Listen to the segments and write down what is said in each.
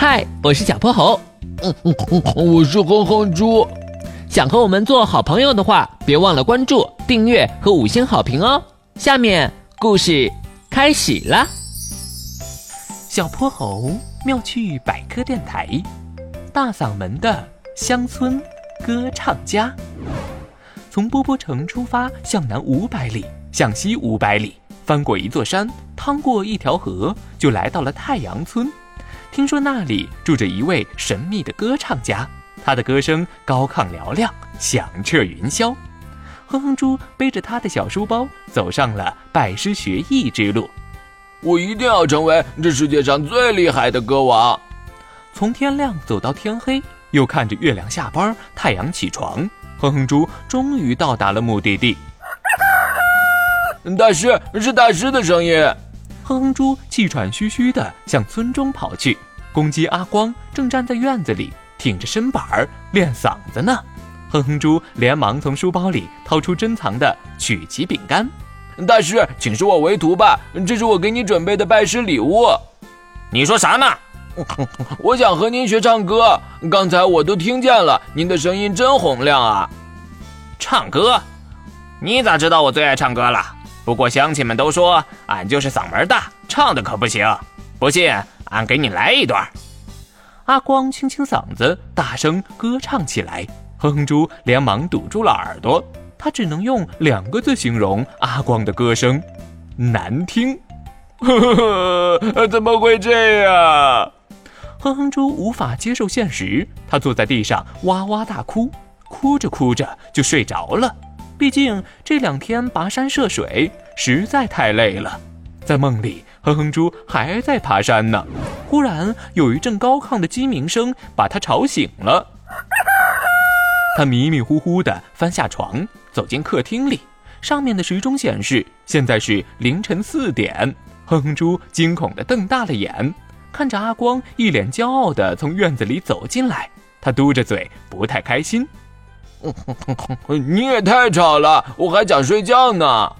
嗨，我是小泼猴。嗯嗯嗯，我是哼哼猪。想和我们做好朋友的话，别忘了关注、订阅和五星好评哦。下面故事开始了。小泼猴妙趣百科电台，大嗓门的乡村歌唱家。从波波城出发，向南五百里，向西五百里，翻过一座山，趟过一条河，就来到了太阳村。听说那里住着一位神秘的歌唱家，他的歌声高亢嘹亮，响彻云霄。哼哼猪背着他的小书包，走上了拜师学艺之路。我一定要成为这世界上最厉害的歌王。从天亮走到天黑，又看着月亮下班，太阳起床。哼哼猪终于到达了目的地。大师，是大师的声音。哼哼猪气喘吁吁地向村中跑去。公鸡阿光正站在院子里，挺着身板儿练嗓子呢。哼哼猪连忙从书包里掏出珍藏的曲奇饼干。大师，请收我为徒吧，这是我给你准备的拜师礼物。你说啥呢？我想和您学唱歌，刚才我都听见了，您的声音真洪亮啊！唱歌？你咋知道我最爱唱歌了？不过乡亲们都说俺就是嗓门大，唱的可不行。不信，俺给你来一段。阿光清清嗓子，大声歌唱起来。哼哼猪连忙堵住了耳朵，他只能用两个字形容阿光的歌声：难听。呵呵，怎么会这样？哼哼猪无法接受现实，他坐在地上哇哇大哭，哭着哭着就睡着了。毕竟这两天跋山涉水实在太累了。在梦里，哼哼猪还在爬山呢。忽然有一阵高亢的鸡鸣声把他吵醒了。他迷迷糊糊地翻下床，走进客厅里，上面的时钟显示现在是凌晨四点。哼哼猪惊恐地瞪大了眼。看着阿光一脸骄傲地从院子里走进来，他嘟着嘴，不太开心。你也太吵了，我还想睡觉呢。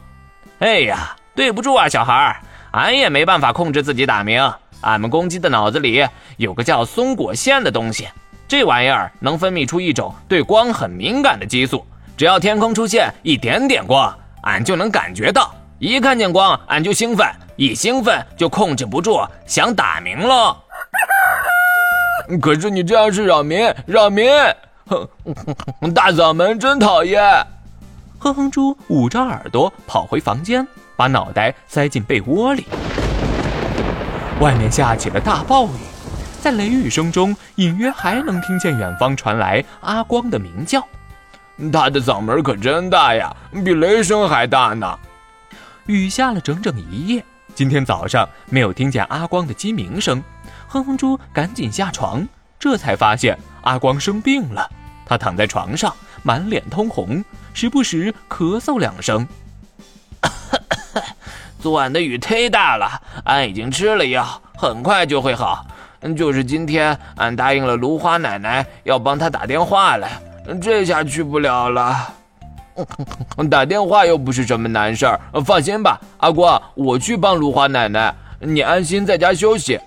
哎呀，对不住啊，小孩儿俺也没办法控制自己打鸣。俺们公鸡的脑子里有个叫松果腺的东西，这玩意儿能分泌出一种对光很敏感的激素，只要天空出现一点点光，俺就能感觉到。一看见光，俺就兴奋，一兴奋就控制不住想打鸣了。可是你这样是扰民，扰民！哼，大嗓门真讨厌。哼哼猪捂着耳朵跑回房间，把脑袋塞进被窝里。外面下起了大暴雨，在雷雨声中，隐约还能听见远方传来阿光的鸣叫。他的嗓门可真大呀，比雷声还大呢。雨下了整整一夜，今天早上没有听见阿光的鸡鸣声。哼哼猪赶紧下床，这才发现阿光生病了。他躺在床上，满脸通红，时不时咳嗽两声。昨晚的雨忒大了，俺已经吃了药，很快就会好。就是今天，俺答应了芦花奶奶要帮她打电话来，这下去不了了。打电话又不是什么难事儿，放心吧，阿光，我去帮芦花奶奶，你安心在家休息。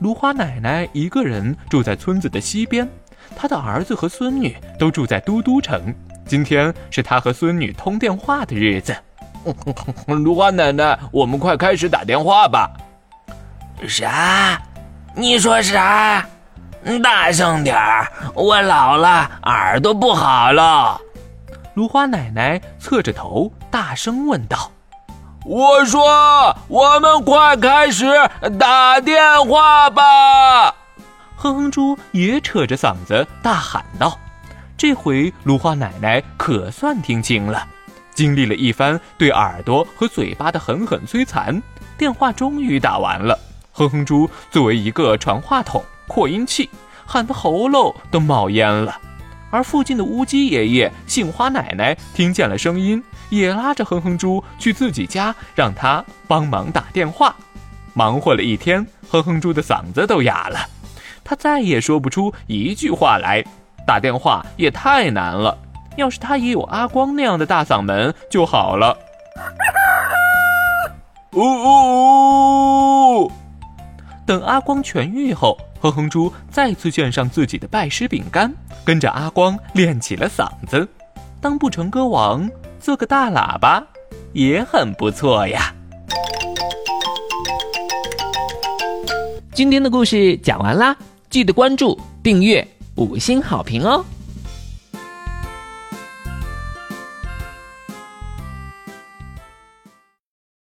芦花奶奶一个人住在村子的西边，她的儿子和孙女都住在都都城。今天是他和孙女通电话的日子。芦花奶奶，我们快开始打电话吧。啥？你说啥？大声点儿，我老了，耳朵不好了。芦花奶奶侧着头，大声问道：“我说，我们快开始打电话吧！”哼哼猪也扯着嗓子大喊道：“这回芦花奶奶可算听清了。”经历了一番对耳朵和嘴巴的狠狠摧残，电话终于打完了。哼哼猪作为一个传话筒、扩音器，喊得喉咙都冒烟了。而附近的乌鸡爷爷、杏花奶奶听见了声音，也拉着哼哼猪去自己家，让他帮忙打电话。忙活了一天，哼哼猪的嗓子都哑了，他再也说不出一句话来。打电话也太难了，要是他也有阿光那样的大嗓门就好了。呜呜呜！等阿光痊愈后，哼哼猪再次献上自己的拜师饼干，跟着阿光练起了嗓子。当不成歌王，做个大喇叭也很不错呀。今天的故事讲完啦，记得关注、订阅、五星好评哦。